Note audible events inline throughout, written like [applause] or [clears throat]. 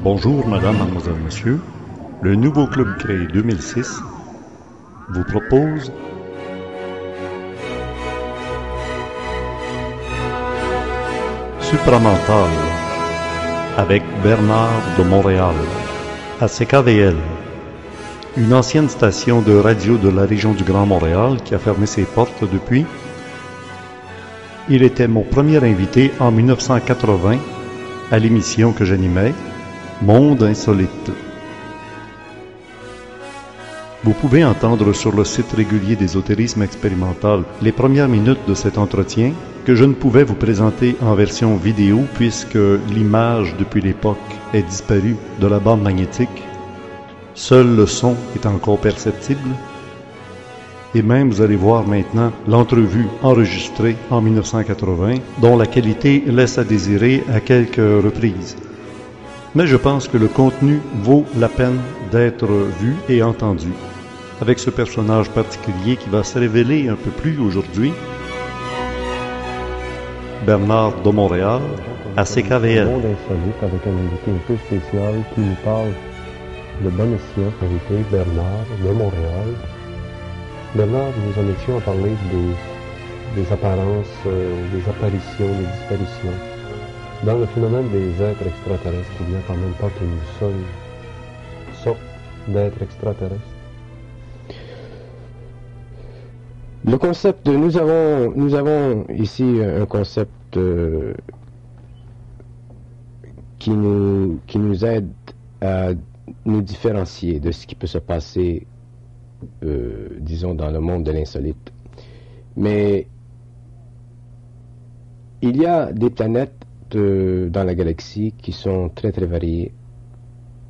Bonjour madame, mademoiselle, monsieur. Le nouveau club créé 2006 vous propose Supramental avec Bernard de Montréal à CKVL, une ancienne station de radio de la région du Grand Montréal qui a fermé ses portes depuis. Il était mon premier invité en 1980 à l'émission que j'animais, Monde insolite. Vous pouvez entendre sur le site régulier d'ésotérisme expérimental les premières minutes de cet entretien que je ne pouvais vous présenter en version vidéo puisque l'image depuis l'époque est disparue de la bande magnétique. Seul le son est encore perceptible. Et même vous allez voir maintenant l'entrevue enregistrée en 1980 dont la qualité laisse à désirer à quelques reprises. Mais je pense que le contenu vaut la peine d'être vu et entendu avec ce personnage particulier qui va se révéler un peu plus aujourd'hui. Bernard de Montréal à CKVL. Monde insolite avec un invité un peu spécial qui nous parle de Bonicia, invité Bernard de Montréal. Bernard, nous en étions à parler des, des apparences, euh, des apparitions, des disparitions. Dans le phénomène des êtres extraterrestres, il n'y a quand même pas qu'une seule sorte d'êtres extraterrestres. Le concept, nous avons, nous avons ici un concept euh, qui, nous, qui nous aide à nous différencier de ce qui peut se passer, euh, disons, dans le monde de l'insolite. Mais il y a des planètes dans la galaxie qui sont très très variées.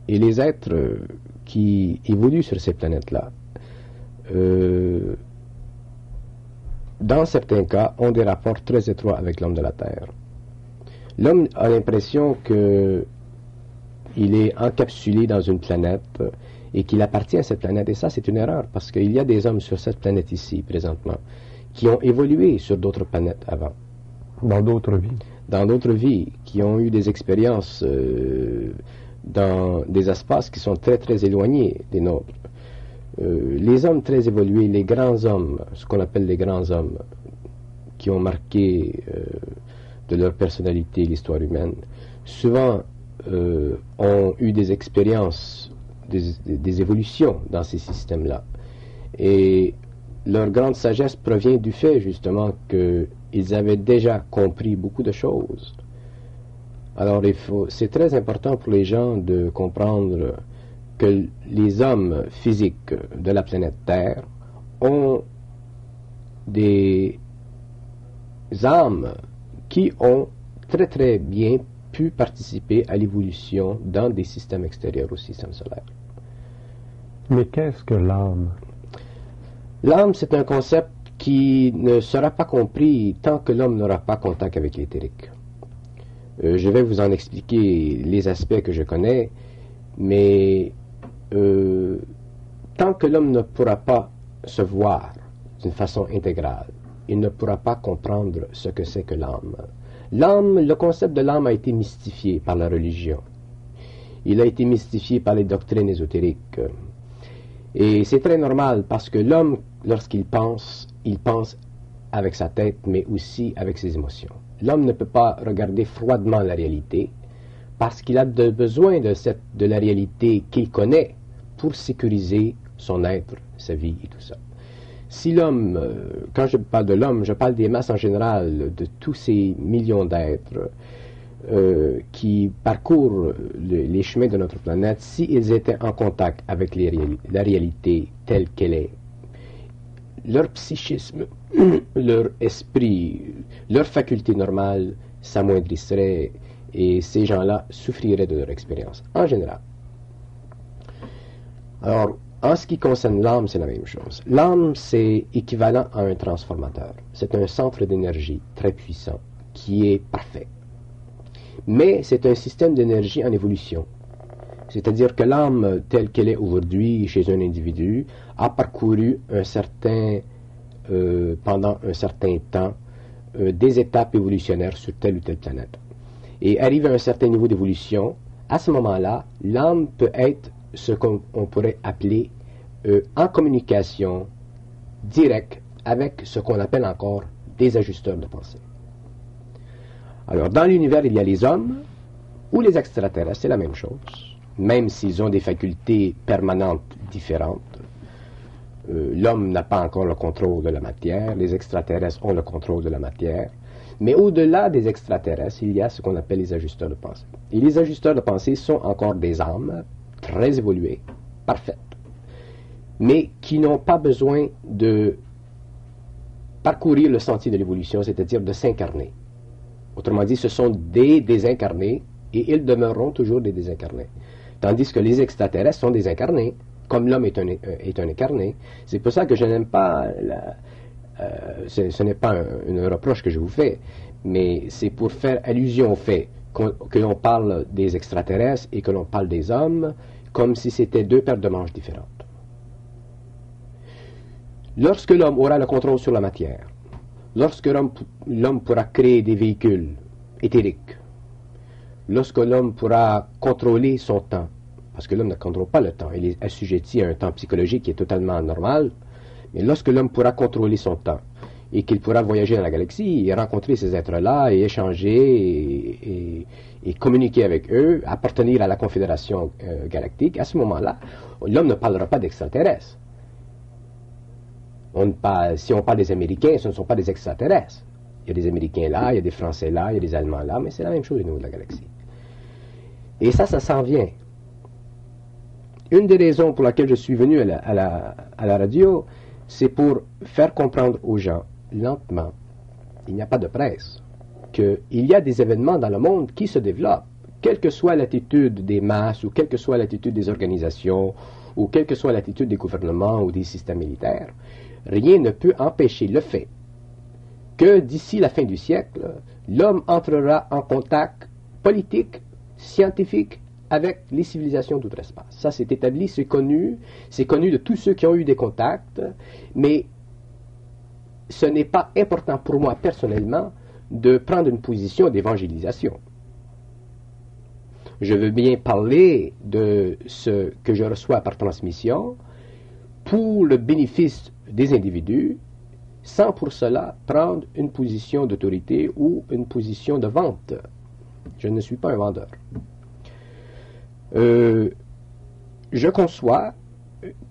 Et les êtres euh, qui évoluent sur ces planètes-là, euh, dans certains cas, ont des rapports très étroits avec l'homme de la Terre. L'homme a l'impression que il est encapsulé dans une planète et qu'il appartient à cette planète. Et ça, c'est une erreur, parce qu'il y a des hommes sur cette planète ici, présentement, qui ont évolué sur d'autres planètes avant. Dans d'autres vies. Dans d'autres vies, qui ont eu des expériences euh, dans des espaces qui sont très, très éloignés des nôtres. Euh, les hommes très évolués, les grands hommes, ce qu'on appelle les grands hommes, qui ont marqué euh, de leur personnalité l'histoire humaine, souvent ont eu des expériences, des, évolutions dans ces systèmes-là. Et leur grande sagesse provient du fait justement qu'ils avaient déjà compris beaucoup de choses. Alors il faut, c'est très important pour les gens de comprendre que les hommes physiques de la planète Terre ont des âmes qui ont très très bien pu participer à l'évolution dans des systèmes extérieurs au système solaire. Mais qu'est-ce que l'âme? L'âme, c'est un concept qui ne sera pas compris tant que l'homme n'aura pas contact avec l'éthérique. Euh, je vais vous en expliquer les aspects que je connais, mais euh, tant que l'homme ne pourra pas se voir d'une façon intégrale, il ne pourra pas comprendre ce que c'est que l'âme. L'âme, le concept de l'âme a été mystifié par la religion. Il a été mystifié par les doctrines ésotériques. Et c'est très normal parce que l'homme, lorsqu'il pense, il pense avec sa tête, mais aussi avec ses émotions. L'homme ne peut pas regarder froidement la réalité parce qu'il a besoin de, cette, de la réalité qu'il connaît pour sécuriser son être, sa vie et tout ça. Si l'homme, euh, quand je parle de l'homme, je parle des masses en général, de tous ces millions d'êtres euh, qui parcourent le- les chemins de notre planète, s'ils étaient en contact avec la réalité telle qu'elle est, leur psychisme, [clears throat] leur esprit, leur faculté normale s'amoindrisserait et ces gens-là souffriraient de leur expérience, en général. Alors, en ce qui concerne l'âme, c'est la même chose. L'âme, c'est équivalent à un transformateur. C'est un centre d'énergie très puissant qui est parfait. Mais c'est un système d'énergie en évolution. C'est-à-dire que l'âme telle qu'elle est aujourd'hui chez un individu a parcouru un certain, euh, pendant un certain temps euh, des étapes évolutionnaires sur telle ou telle planète. Et arrive à un certain niveau d'évolution, à ce moment-là, l'homme peut être ce qu'on pourrait appeler euh, en communication directe avec ce qu'on appelle encore des ajusteurs de pensée. Alors, dans l'univers, il y a les hommes ou les extraterrestres, c'est la même chose, même s'ils ont des facultés permanentes différentes. Euh, l'homme n'a pas encore le contrôle de la matière, les extraterrestres ont le contrôle de la matière. Mais au-delà des extraterrestres, il y a ce qu'on appelle les ajusteurs de pensée. Et les ajusteurs de pensée sont encore des âmes très évoluées, parfaites, mais qui n'ont pas besoin de parcourir le sentier de l'évolution, c'est-à-dire de s'incarner. Autrement dit, ce sont des désincarnés et ils demeureront toujours des désincarnés. Tandis que les extraterrestres sont des incarnés, comme l'homme est un, est un incarné. C'est pour ça que je n'aime pas euh, ce, n'est pas un, reproche que je vous fais, mais c'est pour faire allusion au fait que l'on parle des extraterrestres et que l'on parle des hommes comme si c'était deux paires de manches différentes. Lorsque l'homme aura le contrôle sur la matière, lorsque l'homme pourra créer des véhicules éthériques, lorsque l'homme pourra contrôler son temps, parce que l'homme ne contrôle pas le temps, il est assujetti à un temps psychologique qui est totalement normal, mais lorsque l'homme pourra contrôler son temps et qu'il pourra voyager dans la galaxie et rencontrer ces êtres-là et échanger et, communiquer avec eux, appartenir à la Confédération euh, galactique, à ce moment-là, l'homme ne parlera pas d'extraterrestres. si on parle des Américains, ce ne sont pas des extraterrestres. Il y a des Américains là, il y a des Français là, il y a des Allemands là, mais c'est la même chose au niveau de la galaxie. Et ça, ça s'en vient. Une des raisons pour laquelle je suis venu à la radio, c'est pour faire comprendre aux gens, lentement, il n'y a pas de presse, qu'il y a des événements dans le monde qui se développent, quelle que soit l'attitude des masses, ou quelle que soit l'attitude des organisations, ou quelle que soit l'attitude des gouvernements ou des systèmes militaires, rien ne peut empêcher le fait que d'ici la fin du siècle, l'homme entrera en contact politique, scientifique avec les civilisations d'outre-espace. Ça, c'est établi, c'est connu, c'est connu de tous ceux qui ont eu des contacts, mais ce n'est pas important pour moi personnellement de prendre une position d'évangélisation. Je veux bien parler de ce que je reçois par transmission pour le bénéfice des individus, sans pour cela prendre une position d'autorité ou une position de vente. Je ne suis pas un vendeur. Euh, je conçois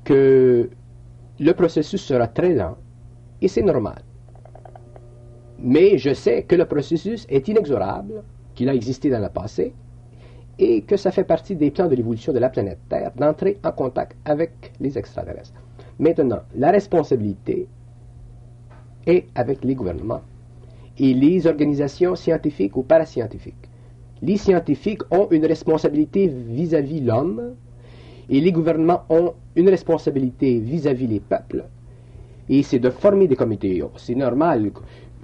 que le processus sera très lent et c'est normal. Mais je sais que le processus est inexorable, qu'il a existé dans le passé et que ça fait partie des plans de l'évolution de la planète Terre d'entrer en contact avec les extraterrestres. Maintenant, la responsabilité est avec les gouvernements et les organisations scientifiques ou parascientifiques les scientifiques ont une responsabilité vis-à-vis l'homme et les gouvernements ont une responsabilité vis-à-vis les peuples. Et c'est de former des comités. C'est normal.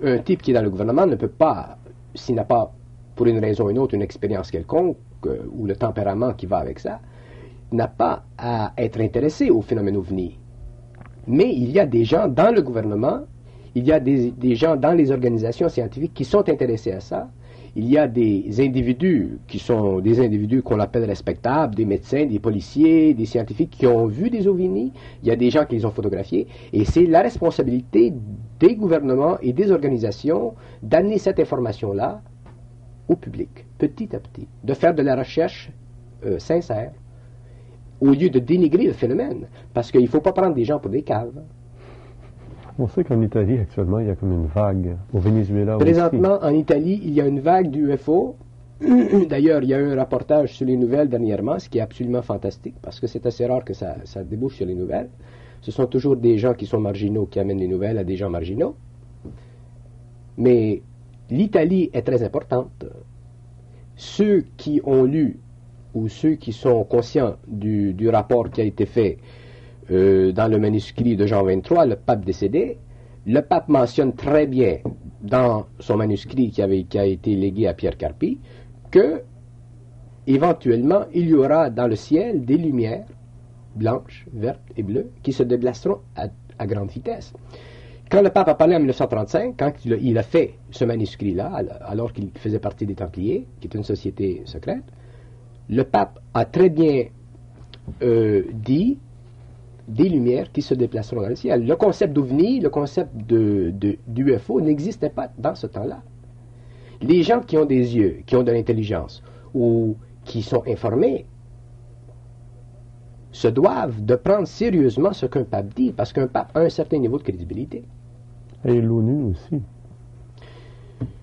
Un type qui est dans le gouvernement ne peut pas, s'il n'a pas, pour une raison ou une autre, une expérience quelconque, euh, ou le tempérament qui va avec ça, n'a pas à être intéressé au phénomène OVNI. Mais il y a des gens dans le gouvernement, il y a des gens dans les organisations scientifiques qui sont intéressés à ça, il y a des individus qui sont des individus qu'on appelle respectables, des médecins, des policiers, des scientifiques qui ont vu des ovnis, il y a des gens qui les ont photographiés, et c'est la responsabilité des gouvernements et des organisations d'amener cette information-là au public, petit à petit, de faire de la recherche euh, sincère, au lieu de dénigrer le phénomène, parce qu'il ne faut pas prendre des gens pour des caves. On sait qu'en Italie, actuellement, il y a comme une vague. Au Venezuela Présentement, en Italie, il y a une vague d'UFO. [clears throat] D'ailleurs, il y a eu un reportage sur les nouvelles dernièrement, ce qui est absolument fantastique, parce que c'est assez rare que ça, ça débouche sur les nouvelles. Ce sont toujours des gens qui sont marginaux qui amènent les nouvelles à des gens marginaux. Mais l'Italie est très importante. Ceux qui ont lu ou ceux qui sont conscients du, du rapport qui a été fait euh, dans le manuscrit de Jean 23, le pape décédé, le pape mentionne très bien dans son manuscrit qui, avait, qui a été légué à Pierre Carpi que éventuellement il y aura dans le ciel des lumières blanches, vertes et bleues qui se déplaceront à, grande vitesse. Quand le pape a parlé en 1935, quand il a fait ce manuscrit-là, alors qu'il faisait partie des Templiers, qui est une société secrète, le pape a très bien euh, dit des lumières qui se déplaceront dans le ciel. Le concept d'OVNI, le concept de, d'UFO n'existait pas dans ce temps-là. Les gens qui ont des yeux, qui ont de l'intelligence, ou qui sont informés, se doivent de prendre sérieusement ce qu'un pape dit, parce qu'un pape a un certain niveau de crédibilité. Et l'ONU aussi.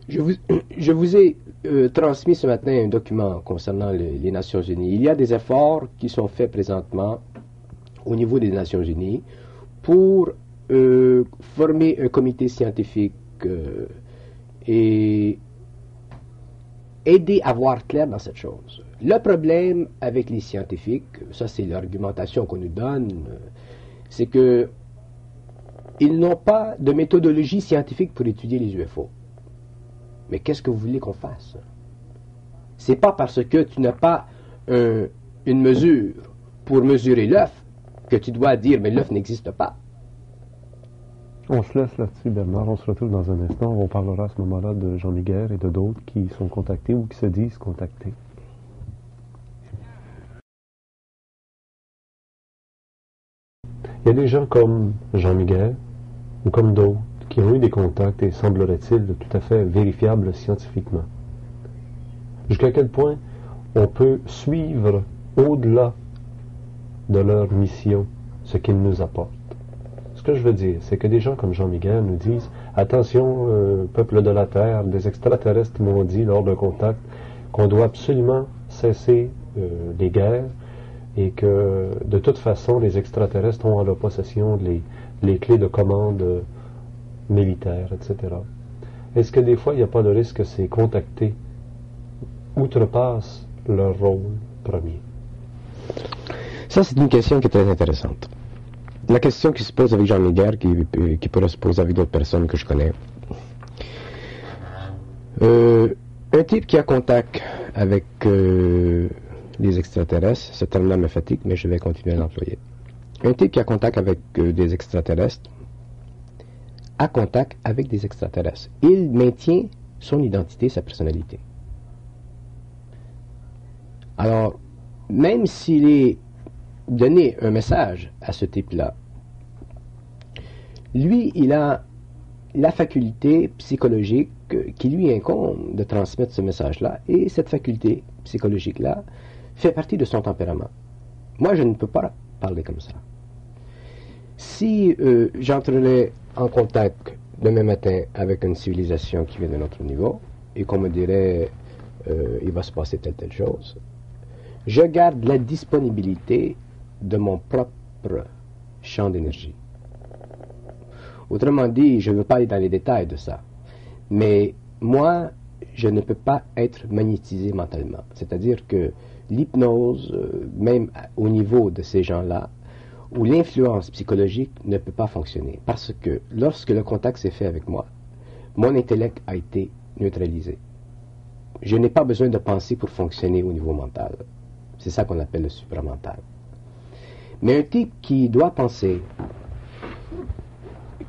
Je vous, [clears throat] je vous ai euh, transmis ce matin un document concernant les Nations Unies. Il y a des efforts qui sont faits présentement au niveau des Nations Unies pour euh, former un comité scientifique euh, et aider à voir clair dans cette chose. Le problème avec les scientifiques, ça c'est l'argumentation qu'on nous donne, c'est que ils n'ont pas de méthodologie scientifique pour étudier les UFO. Mais qu'est-ce que vous voulez qu'on fasse? C'est pas parce que tu n'as pas une mesure pour mesurer l'œuf que tu dois dire mais l'œuf n'existe pas. On se laisse là-dessus, Bernard. On se retrouve dans un instant. On parlera à ce moment-là de Jean Miguel et de d'autres qui sont contactés ou qui se disent contactés. Il y a des gens comme Jean Miguel ou comme d'autres qui ont eu des contacts et semblerait-il tout à fait vérifiables scientifiquement. Jusqu'à quel point on peut suivre au-delà de leur mission ce qu'ils nous apportent. Ce que je veux dire, c'est que des gens comme Jean-Miguel nous disent Attention, euh, peuple de la Terre, des extraterrestres m'ont dit lors d'un contact qu'on doit absolument cesser euh, les guerres et que de toute façon, les extraterrestres ont en leur possession les, clés de commande militaires, etc. Est-ce que des fois, il n'y a pas de risque que ces contactés outrepassent leur rôle premier? Ça, c'est une question qui est très intéressante. La question qui se pose avec Jean Miguel, qui, qui pourrait se poser avec d'autres personnes que je connais. Euh, un type qui a contact avec euh, les extraterrestres, ce terme-là me fatigue, mais je vais continuer à l'employer. Un type qui a contact avec euh, des extraterrestres a contact avec des extraterrestres. Il maintient son identité, sa personnalité. Alors, même s'il est donné un message à ce type-là, lui, il a la faculté psychologique qui lui incombe de transmettre ce message-là, et cette faculté psychologique-là fait partie de son tempérament. Moi, je ne peux pas parler comme ça. Si euh, en contact demain matin avec une civilisation qui vient d'un autre niveau, et qu'on me dirait euh, il va se passer telle telle chose, je garde la disponibilité de mon propre champ d'énergie. Autrement dit, je ne veux pas aller dans les détails de ça. Mais moi, je ne peux pas être magnétisé mentalement. C'est-à-dire que l'hypnose, euh, même au niveau de ces gens-là, où l'influence psychologique ne peut pas fonctionner. Parce que lorsque le contact s'est fait avec moi, mon intellect a été neutralisé. Je n'ai pas besoin de penser pour fonctionner au niveau mental. C'est ça qu'on appelle le supramental. Mais un type qui doit penser,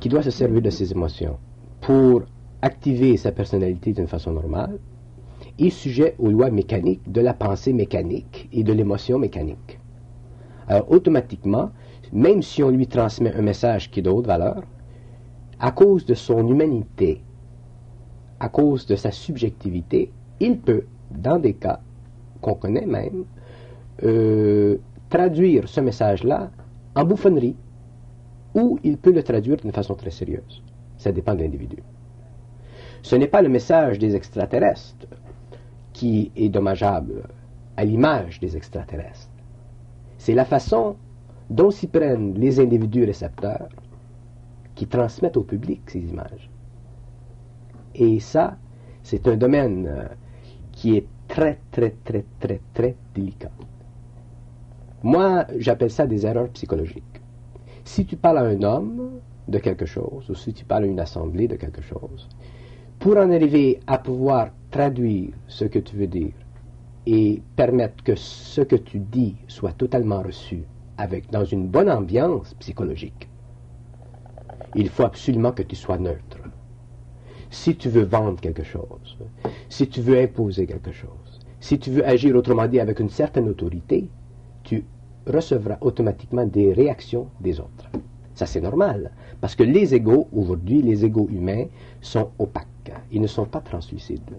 qui doit se servir de ses émotions pour activer sa personnalité d'une façon normale, est sujet aux lois mécaniques de la pensée mécanique et de l'émotion mécanique. Alors automatiquement, même si on lui transmet un message qui est de valeur, à cause de son humanité, à cause de sa subjectivité, il peut, dans des cas qu'on connaît même, euh, traduire ce message-là en bouffonnerie, ou il peut le traduire d'une façon très sérieuse. Ça dépend de l'individu. Ce n'est pas le message des extraterrestres qui est dommageable à l'image des extraterrestres. C'est la façon dont s'y prennent les individus récepteurs qui transmettent au public ces images. Et ça, c'est un domaine qui est très, très, très, très, très délicat. Moi, j'appelle ça des erreurs psychologiques. Si tu parles à un homme de quelque chose, ou si tu parles à une assemblée de quelque chose, pour en arriver à pouvoir traduire ce que tu veux dire et permettre que ce que tu dis soit totalement reçu avec, dans une bonne ambiance psychologique, il faut absolument que tu sois neutre. Si tu veux vendre quelque chose, si tu veux imposer quelque chose, Si tu veux agir autrement dit avec une certaine autorité, tu recevras automatiquement des réactions des autres. Ça, c'est normal. Parce que les égaux, aujourd'hui, les égaux humains sont opaques. Ils ne sont pas translucides.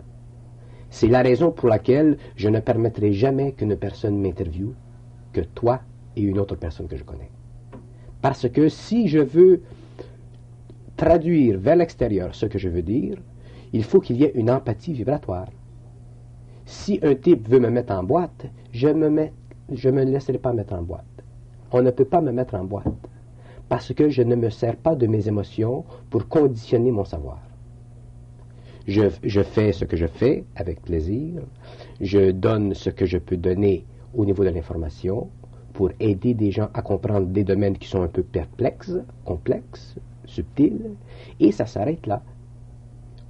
C'est la raison pour laquelle je ne permettrai jamais qu'une personne m'interviewe que toi et une autre personne que je connais. Parce que si je veux traduire vers l'extérieur ce que je veux dire, il faut qu'il y ait une empathie vibratoire. Si un type veut me mettre en boîte, je me mets, je me laisserai pas mettre en boîte. On ne peut pas me mettre en boîte parce que je ne me sers pas de mes émotions pour conditionner mon savoir. Je, je, fais ce que je fais avec plaisir, je donne ce que je peux donner au niveau de l'information pour aider des gens à comprendre des domaines qui sont un peu perplexes, complexes, subtils, et ça s'arrête là.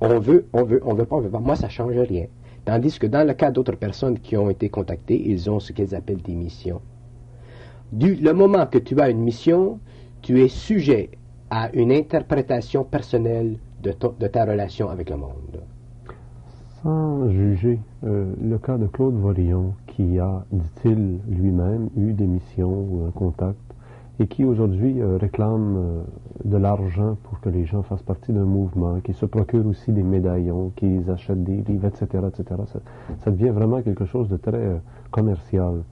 On veut, on veut, on veut pas, on veut pas. Moi, ça change rien. Tandis que dans le cas d'autres personnes qui ont été contactées, ils ont ce qu'ils appellent des missions. Du le moment que tu as une mission, tu es sujet à une interprétation personnelle de, ta relation avec le monde. Sans juger euh, le cas de Claude Vorillon, qui a, dit-il lui-même, eu des missions ou un contact, et qui aujourd'hui euh, réclame euh, de l'argent pour que les gens fassent partie d'un mouvement, qui se procure aussi des médaillons, qui achètent des livres, etc., etc. Ça, devient vraiment quelque chose de très commercial.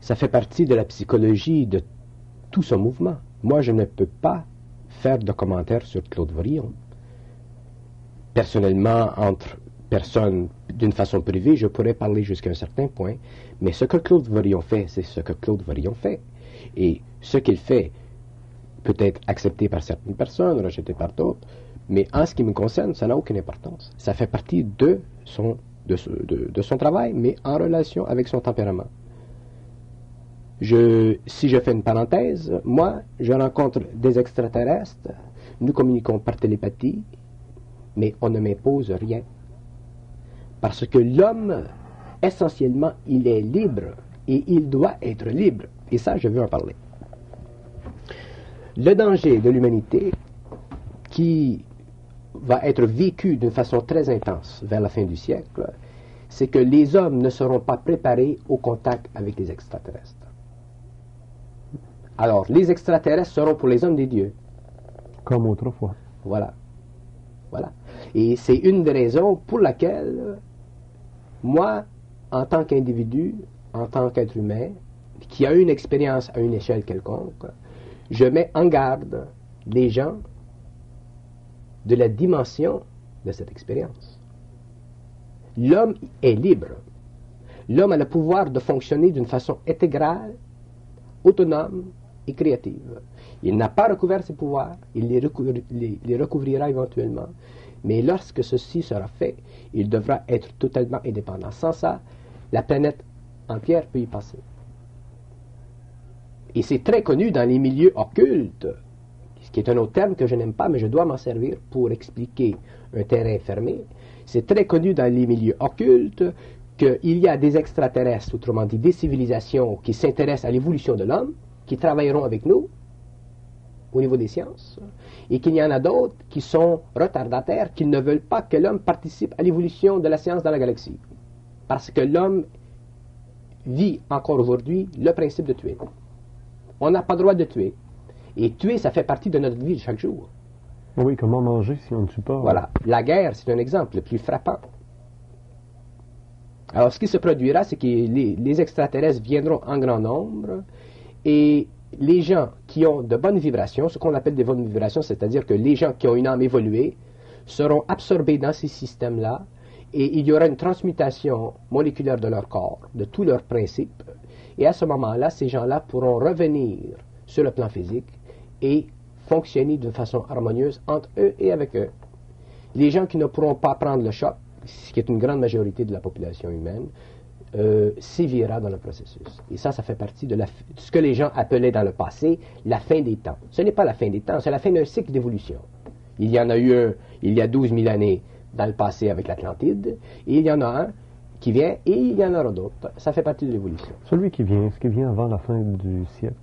Ça fait partie de la psychologie de tout ce mouvement. Moi, je ne peux pas faire de commentaires sur Claude Vorillon. Personnellement, entre personnes d'une façon privée, je pourrais parler jusqu'à un certain point, mais ce que Claude Vorillon fait, c'est ce que Claude Vorillon fait. Et ce qu'il fait peut être accepté par certaines personnes, rejeté par d'autres, mais en ce qui me concerne, ça n'a aucune importance. Ça fait partie de son, travail, mais en relation avec son tempérament. Si je fais une parenthèse, moi, je rencontre des extraterrestres, nous communiquons par télépathie, mais on ne m'impose rien. Parce que l'homme, essentiellement, il est libre et il doit être libre. Et ça, je veux en parler. Le danger de l'humanité qui va être vécu d'une façon très intense vers la fin du siècle, c'est que les hommes ne seront pas préparés au contact avec les extraterrestres. Alors, les extraterrestres seront pour les hommes des dieux. Comme autrefois. Voilà. Voilà. Et c'est une des raisons pour laquelle, moi, en tant qu'individu, en tant qu'être humain, qui a une expérience à une échelle quelconque, je mets en garde les gens de la dimension de cette expérience. L'homme est libre. L'homme a le pouvoir de fonctionner d'une façon intégrale, autonome, et créative. Il n'a pas recouvert ses pouvoirs, il les, recouvrira éventuellement, mais lorsque ceci sera fait, il devra être totalement indépendant. Sans ça, la planète entière peut y passer. Et c'est très connu dans les milieux occultes, ce qui est un autre terme que je n'aime pas, mais je dois m'en servir pour expliquer un terrain fermé. C'est très connu dans les milieux occultes qu'il y a des extraterrestres, autrement dit des civilisations qui s'intéressent à l'évolution de l'homme, qui travailleront avec nous au niveau des sciences, et qu'il y en a d'autres qui sont retardataires, qui ne veulent pas que l'homme participe à l'évolution de la science dans la galaxie. Parce que l'homme vit encore aujourd'hui le principe de tuer. On n'a pas le droit de tuer. Et tuer, ça fait partie de notre vie de chaque jour. Oui, comment manger si on ne tue pas Voilà. La guerre, c'est un exemple le plus frappant. Alors, ce qui se produira, c'est que les, les extraterrestres viendront en grand nombre et les gens qui ont de bonnes vibrations, ce qu'on appelle des bonnes vibrations, c'est-à-dire que les gens qui ont une âme évoluée seront absorbés dans ces systèmes-là et il y aura une transmutation moléculaire de leur corps, de tous leurs principes. Et à ce moment-là, ces gens-là pourront revenir sur le plan physique et fonctionner de façon harmonieuse entre eux et avec eux. Les gens qui ne pourront pas prendre le choc, ce qui est une grande majorité de la population humaine, euh, sévira dans le processus. Et ça, ça fait partie de, ce que les gens appelaient dans le passé la fin des temps. Ce n'est pas la fin des temps, c'est la fin d'un cycle d'évolution. Il y en a eu un il y a 12 000 années dans le passé avec l'Atlantide, et il y en a un qui vient, et il y en aura d'autres. Ça fait partie de l'évolution. Celui qui vient, ce qui vient avant la fin du siècle?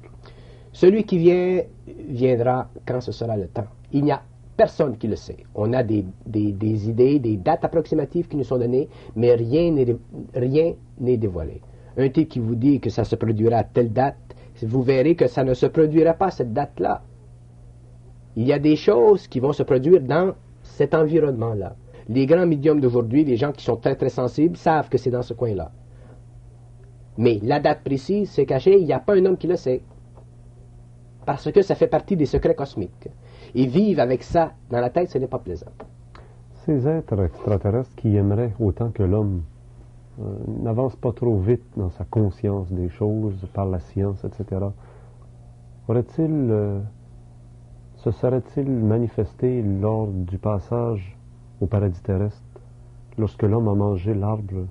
Celui qui vient viendra quand ce sera le temps. Il n'y a personne qui le sait. On a des, des, idées, des dates approximatives qui nous sont données, mais rien n'est, dévoilé. Un type qui vous dit que ça se produira à telle date, vous verrez que ça ne se produira pas cette date-là. Il y a des choses qui vont se produire dans cet environnement-là. Les grands médiums d'aujourd'hui, les gens qui sont très très sensibles, savent que c'est dans ce coin-là. Mais la date précise, c'est caché, il n'y a pas un homme qui le sait. Parce que ça fait partie des secrets cosmiques. Et vivre avec ça dans la tête, ce n'est pas plaisant. Ces êtres extraterrestres qui aimeraient autant que l'homme euh, n'avancent pas trop vite dans sa conscience des choses par la science, etc. Aurait-il, euh, se serait-il manifesté lors du passage au paradis terrestre, lorsque l'homme a mangé l'arbre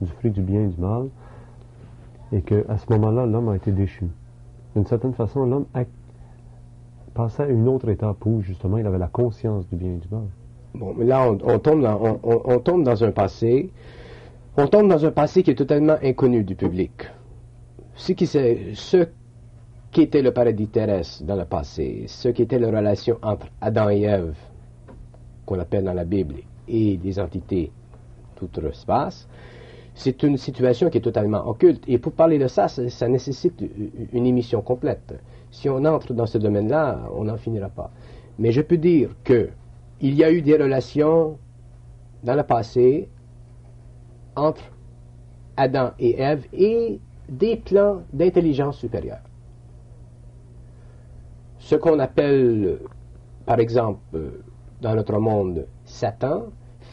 du fruit du bien et du mal, et qu'à ce moment-là, l'homme a été déchu. D'une certaine façon, l'homme passé à une autre étape où, justement, il avait la conscience du bien et du mal. Bon, mais là, on, tombe dans, on, tombe dans un passé, on tombe dans un passé qui est totalement inconnu du public. Ce qui, ce qui était le paradis terrestre dans le passé, ce qui était la relation entre Adam et Ève, qu'on appelle dans la Bible, et des entités tout espace, c'est une situation qui est totalement occulte. Et pour parler de ça, ça, nécessite une émission complète. Si on entre dans ce domaine-là, on n'en finira pas. Mais je peux dire que il y a eu des relations dans le passé entre Adam et Ève et des plans d'intelligence supérieure. Ce qu'on appelle, par exemple, dans notre monde, Satan,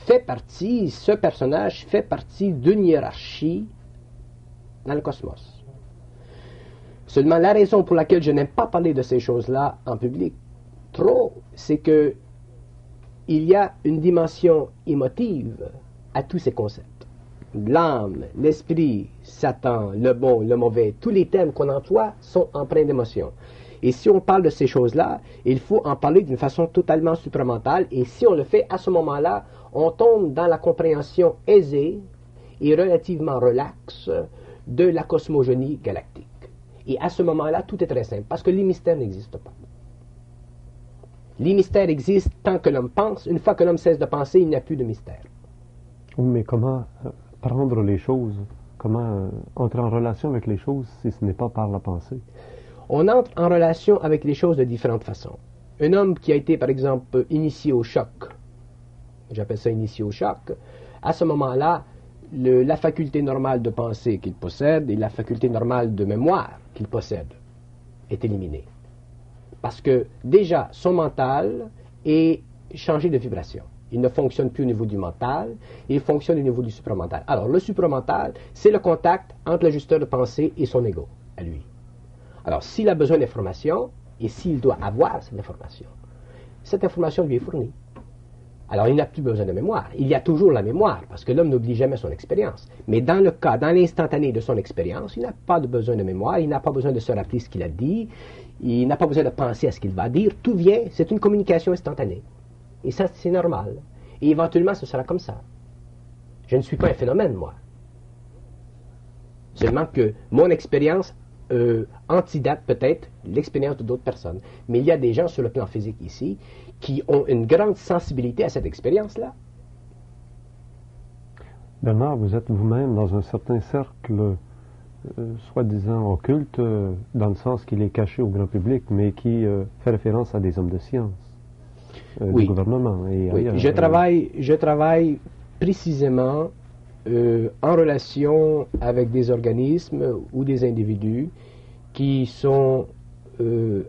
fait partie, ce personnage fait partie d'une hiérarchie dans le cosmos. Seulement, la raison pour laquelle je n'aime pas parler de ces choses-là en public, trop, c'est que il y a une dimension émotive à tous ces concepts. L'âme, l'esprit, Satan, le bon, le mauvais, tous les thèmes qu'on emploie sont empreints d'émotion. Et si on parle de ces choses-là, il faut en parler d'une façon totalement supramentale. Et si on le fait à ce moment-là, on tombe dans la compréhension aisée et relativement relaxe de la cosmogonie galactique. Et à ce moment-là, tout est très simple, parce que les mystères n'existent pas. Les mystères existent tant que l'homme pense. Une fois que l'homme cesse de penser, il n'y a plus de mystère. Mais comment euh, prendre les choses Comment euh, entrer en relation avec les choses si ce n'est pas par la pensée? On entre en relation avec les choses de différentes façons. Un homme qui a été, par exemple, initié au choc, j'appelle ça initié au choc, à ce moment-là, la faculté normale de penser qu'il possède et la faculté normale de mémoire qu'il possède est éliminée. Parce que déjà, son mental est changé de vibration. Il ne fonctionne plus au niveau du mental, il fonctionne au niveau du supramental. Alors, le supramental, c'est le contact entre l'ajusteur de pensée et son ego, à lui. Alors, s'il a besoin d'information, et s'il doit avoir cette information, cette information lui est fournie. Alors, il n'a plus besoin de mémoire. Il y a toujours la mémoire, parce que l'homme n'oublie jamais son expérience. Mais dans le cas, dans l'instantané de son expérience, il n'a pas de besoin de mémoire, il n'a pas besoin de se rappeler ce qu'il a dit, il n'a pas besoin de penser à ce qu'il va dire. Tout vient, c'est une communication instantanée. Et ça, c'est normal. Et éventuellement, ce sera comme ça. Je ne suis pas un phénomène, moi. Seulement que mon expérience euh, antidate peut-être l'expérience d'autres personnes. Mais il y a des gens sur le plan physique ici qui ont une grande sensibilité à cette expérience-là. Bernard, vous êtes vous-même dans un certain cercle, euh, soi-disant occulte, euh, dans le sens qu'il est caché au grand public, mais qui fait référence à des hommes de science, du gouvernement. Et oui, je, travaille, je travaille précisément en relation avec des organismes ou des individus qui sont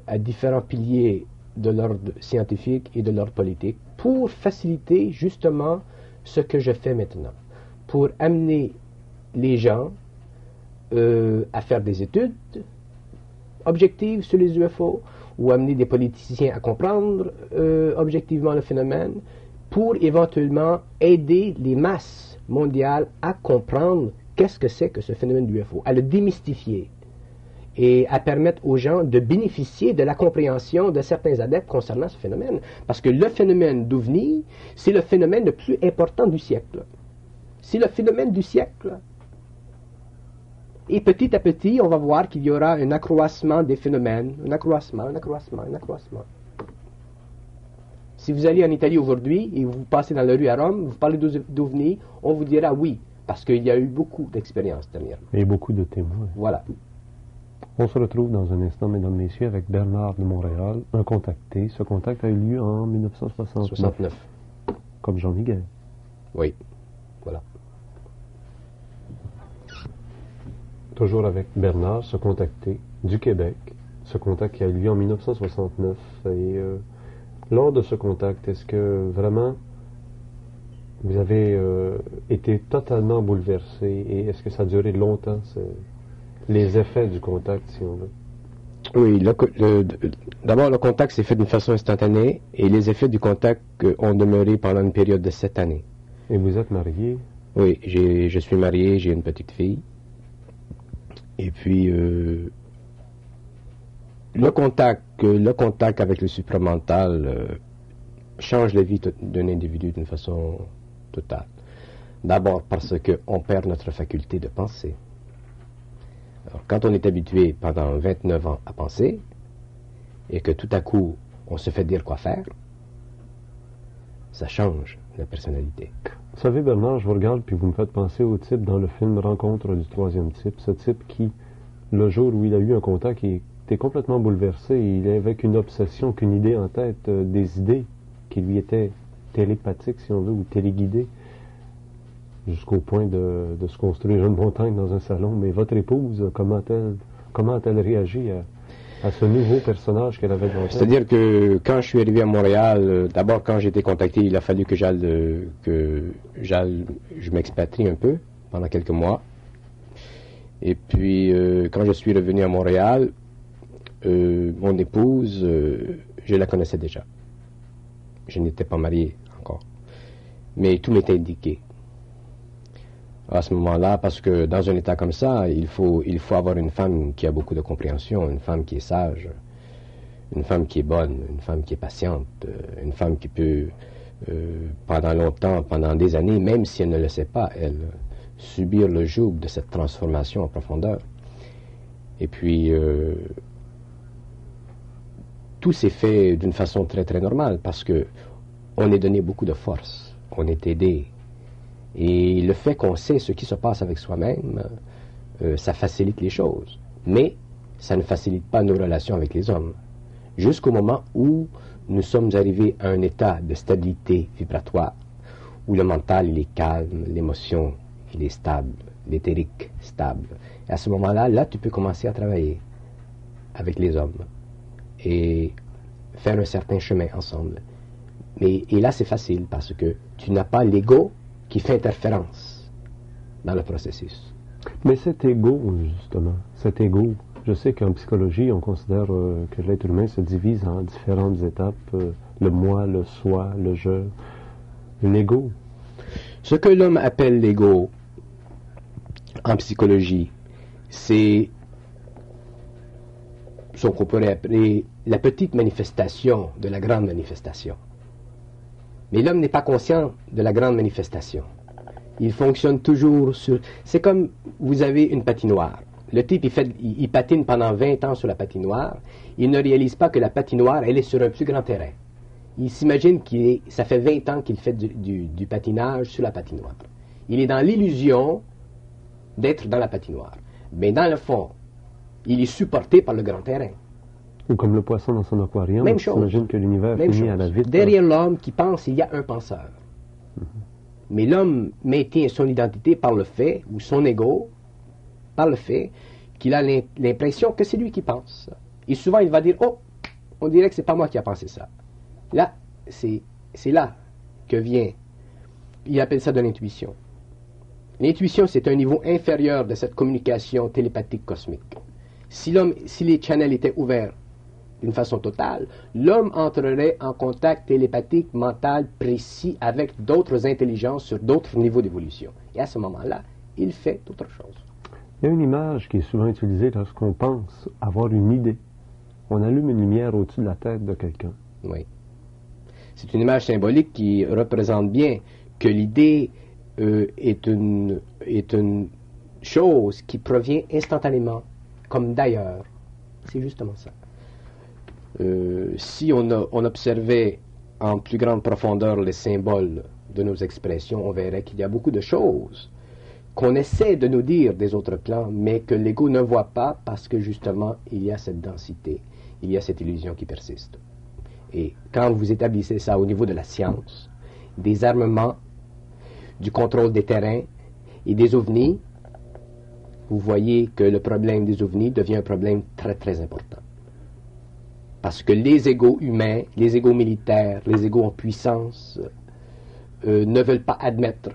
à différents piliers de l'ordre scientifique et de l'ordre politique pour faciliter justement ce que je fais maintenant, pour amener les gens euh, à faire des études objectives sur les UFO ou amener des politiciens à comprendre euh, objectivement le phénomène pour éventuellement aider les masses mondiales à comprendre qu'est-ce que c'est que ce phénomène d'UFO, à le démystifier, et à permettre aux gens de bénéficier de la compréhension de certains adeptes concernant ce phénomène. Parce que le phénomène d'OVNI, c'est le phénomène le plus important du siècle. C'est le phénomène du siècle. Et petit à petit, on va voir qu'il y aura un accroissement des phénomènes, un accroissement, un accroissement, un accroissement. Si vous allez en Italie aujourd'hui et vous passez dans la rue à Rome, vous parlez d'OVNI, on vous dira oui, parce qu'il y a eu beaucoup d'expériences dernièrement. Et beaucoup de témoins. Voilà. On se retrouve dans un instant, mesdames, messieurs, avec Bernard de Montréal, un contacté. Ce contact a eu lieu en 1969. 69. Comme Jean Miguel. Oui. Voilà. Toujours avec Bernard, ce contacté du Québec. Ce contact qui a eu lieu en 1969. Et euh, lors de ce contact, est-ce que vraiment vous avez euh, été totalement bouleversé et est-ce que ça a duré longtemps, les effets du contact, si on veut? Oui, d'abord, le contact s'est fait d'une façon instantanée et les effets du contact ont demeuré pendant une période de sept années. Et vous êtes marié? Oui, je suis marié, j'ai une petite fille. Et puis, euh, le contact, le contact avec le supramental euh, change la vie d'un individu d'une façon totale. D'abord parce qu'on perd notre faculté de penser. Alors, quand on est habitué pendant 29 ans à penser, et que tout à coup on se fait dire quoi faire, ça change la personnalité. Vous savez, Bernard, je vous regarde puis vous me faites penser au type dans le film Rencontre du troisième type, ce type qui, le jour où il a eu un contact, il était complètement bouleversé, il avait qu'une obsession, qu'une idée en tête, euh, des idées qui lui étaient télépathiques, si on veut, ou téléguidées jusqu'au point de, se construire une montagne dans un salon. Mais votre épouse, comment a-t-elle réagi à, ce nouveau personnage qu'elle avait dans C'est-à-dire que quand je suis arrivé à Montréal, euh, d'abord quand j'ai été contacté, il a fallu que j'aille que j'aille je m'expatrie un peu pendant quelques mois. Et puis euh, quand je suis revenu à Montréal, mon épouse, je la connaissais déjà. Je n'étais pas marié encore. Mais tout m'était indiqué à ce moment-là, parce que dans un état comme ça, il faut, il faut avoir une femme qui a beaucoup de compréhension, une femme qui est sage, une femme qui est bonne, une femme qui est patiente, euh, une femme qui peut, euh, pendant longtemps, pendant des années, même si elle ne le sait pas, elle, subir le joug de cette transformation en profondeur. Et puis, euh, tout s'est fait d'une façon très très normale, parce que on est donné beaucoup de force, on est aidé, et le fait qu'on sait ce qui se passe avec soi-même, euh, ça facilite les choses. Mais ça ne facilite pas nos relations avec les hommes. Jusqu'au moment où nous sommes arrivés à un état de stabilité vibratoire, où le mental il est calme, l'émotion il est stable, l'éthérique stable. Et à ce moment-là, là, tu peux commencer à travailler avec les hommes et faire un certain chemin ensemble. Mais, et là, c'est facile parce que tu n'as pas l'ego qui fait interférence dans le processus. Mais cet ego, justement, cet ego, je sais qu'en psychologie, on considère euh, que l'être humain se divise en différentes étapes, euh, le moi, le soi, le je, l'ego. Ce que l'homme appelle l'ego en psychologie, c'est ce qu'on pourrait appeler la petite manifestation de la grande manifestation. Mais l'homme n'est pas conscient de la grande manifestation. Il fonctionne toujours sur... C'est comme vous avez une patinoire. Le type, il, patine pendant 20 ans sur la patinoire. Il ne réalise pas que la patinoire, elle est sur un plus grand terrain. Il s'imagine qu'il ça fait 20 ans qu'il fait du patinage sur la patinoire. Il est dans l'illusion d'être dans la patinoire. Mais dans le fond, il est supporté par le grand terrain. Ou comme le poisson dans son aquarium. Même chose. Que l'univers finit à la vite. Derrière l'homme qui pense, il y a un penseur. Mhm. Mais l'homme maintient son identité par le fait, ou son ego, par le fait qu'il a l'impression que c'est lui qui pense. Et souvent, il va dire Oh, on dirait que c'est pas moi qui a pensé ça. Là, c'est là que vient. Il appelle ça de l'intuition. L'intuition, c'est un niveau inférieur de cette communication télépathique cosmique. Si, l'homme, si les channels étaient ouverts d'une façon totale, l'homme entrerait en contact télépathique mental précis avec d'autres intelligences sur d'autres niveaux d'évolution. Et à ce moment-là, il fait autre chose. Il y a une image qui est souvent utilisée lorsqu'on pense avoir une idée. On allume une lumière au-dessus de la tête de quelqu'un. Oui. C'est une image symbolique qui représente bien que l'idée euh, est, une, est une chose qui provient instantanément, comme d'ailleurs. C'est justement ça. Euh, si on, observait en plus grande profondeur les symboles de nos expressions, on verrait qu'il y a beaucoup de choses qu'on essaie de nous dire des autres plans, mais que l'ego ne voit pas parce que justement il y a cette densité, il y a cette illusion qui persiste. Et quand vous établissez ça au niveau de la science, des armements, du contrôle des terrains et des ovnis, vous voyez que le problème des ovnis devient un problème très très important. Parce que les égaux humains, les égaux militaires, les égaux en puissance euh, ne veulent pas admettre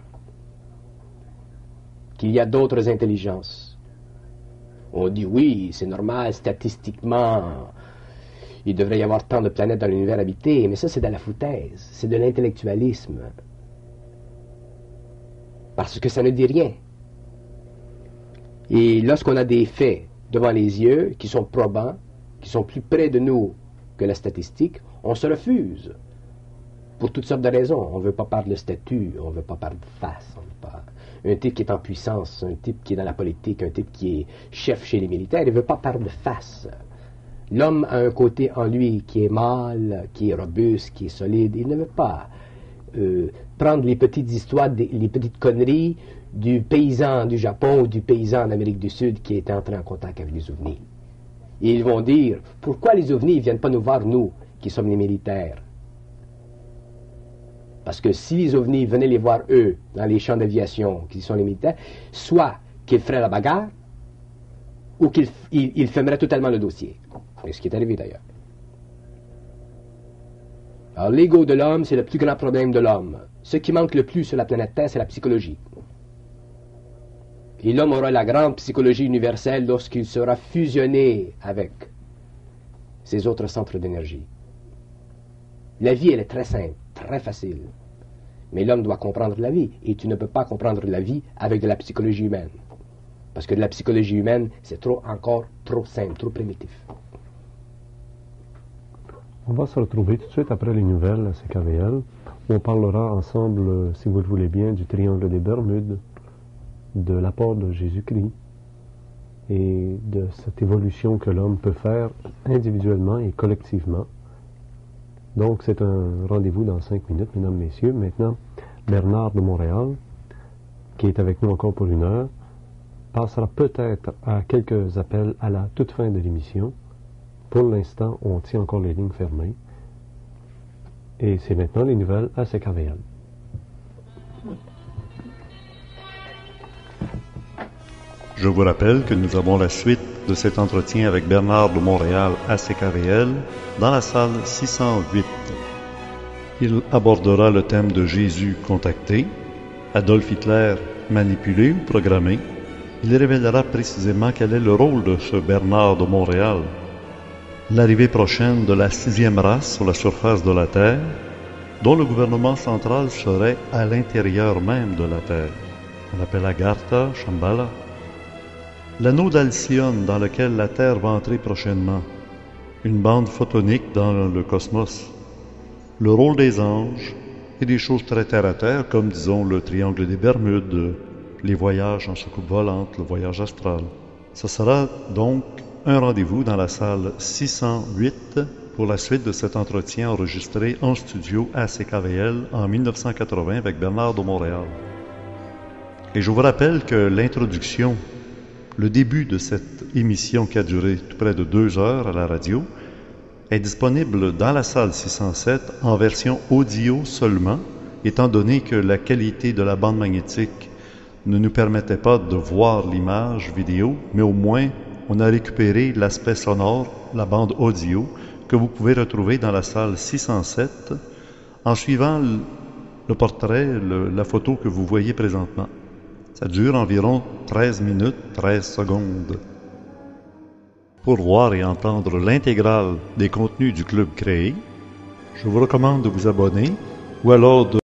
qu'il y a d'autres intelligences. On dit oui, c'est normal, statistiquement, il devrait y avoir tant de planètes dans l'univers habité, mais ça c'est de la foutaise, c'est de l'intellectualisme. Parce que ça ne dit rien. Et lorsqu'on a des faits devant les yeux qui sont probants, qui sont plus près de nous la statistique, on se refuse. Pour toutes sortes de raisons. On ne veut pas parler de statut, on ne veut pas parler de face, un type qui est en puissance, un type qui est dans la politique, un type qui est chef chez les militaires, il ne veut pas parler de face. L'homme a un côté en lui qui est mâle, qui est robuste, qui est solide. Il ne veut pas euh, prendre les petites histoires, les petites conneries du paysan du Japon ou du paysan d'Amérique du Sud qui est entré en contact avec les ovnis. Et ils vont dire, pourquoi les ovnis ne viennent pas nous voir, nous, qui sommes les militaires? Parce que si les ovnis venaient les voir, eux, dans les champs d'aviation, qui sont les militaires, soit qu'ils feraient la bagarre, ou qu'ils ils, fermeraient totalement le dossier. Et ce qui est arrivé d'ailleurs. Alors, l'ego de l'homme, c'est le plus grand problème de l'homme. Ce qui manque le plus sur la planète Terre, c'est la psychologie. Et l'homme aura la grande psychologie universelle lorsqu'il sera fusionné avec ces autres centres d'énergie. La vie, elle est très simple très facile. Mais l'homme doit comprendre la vie, et tu ne peux pas comprendre la vie avec de la psychologie humaine. Parce que de la psychologie humaine, c'est trop encore trop simple, trop primitif. On va se retrouver tout de suite après les nouvelles à CKVL. On parlera ensemble, si vous le voulez bien, du triangle des Bermudes, de l'apport de Jésus-Christ et de cette évolution que l'homme peut faire individuellement et collectivement donc, c'est un rendez-vous dans cinq minutes, mesdames, messieurs. Maintenant, Bernard de Montréal, qui est avec nous encore pour une heure, passera peut-être à quelques appels à la toute fin de l'émission. Pour l'instant, on tient encore les lignes fermées. Et c'est maintenant les nouvelles à CKVL. Je vous rappelle que nous avons la suite de cet entretien avec Bernard de Montréal à CKVL dans la salle 608. Il abordera le thème de Jésus contacté, Adolf Hitler manipulé ou programmé. Il révélera précisément quel est le rôle de ce Bernard de Montréal. L'arrivée prochaine de la sixième race sur la surface de la Terre, dont le gouvernement central serait à l'intérieur même de la Terre. On appelle Agartha, Shambhala, l'anneau d'Alcyone dans lequel la Terre va entrer prochainement, une bande photonique dans le cosmos, le rôle des anges et des choses très terre à terre, comme disons le triangle des Bermudes, les voyages en soucoupe volante, le voyage astral. Ce sera donc un rendez-vous dans la salle 608 pour la suite de cet entretien enregistré en studio à CKVL en 1980 avec Bernard de Montréal. Et je vous rappelle que l'introduction le début de cette émission qui a duré près de deux heures à la radio est disponible dans la salle 607 en version audio seulement, étant donné que la qualité de la bande magnétique ne nous permettait pas de voir l'image vidéo, mais au moins on a récupéré l'aspect sonore, la bande audio, que vous pouvez retrouver dans la salle 607 en suivant le portrait, la photo que vous voyez présentement. Ça dure environ 13 minutes 13 secondes. Pour voir et entendre l'intégrale des contenus du club créé, je vous recommande de vous abonner ou alors de